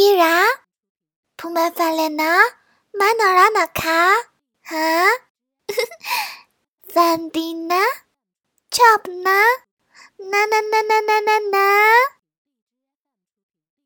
คีราพูมาฟาเลนะมานอรานะคะฮะฟันดีนะชอบนะ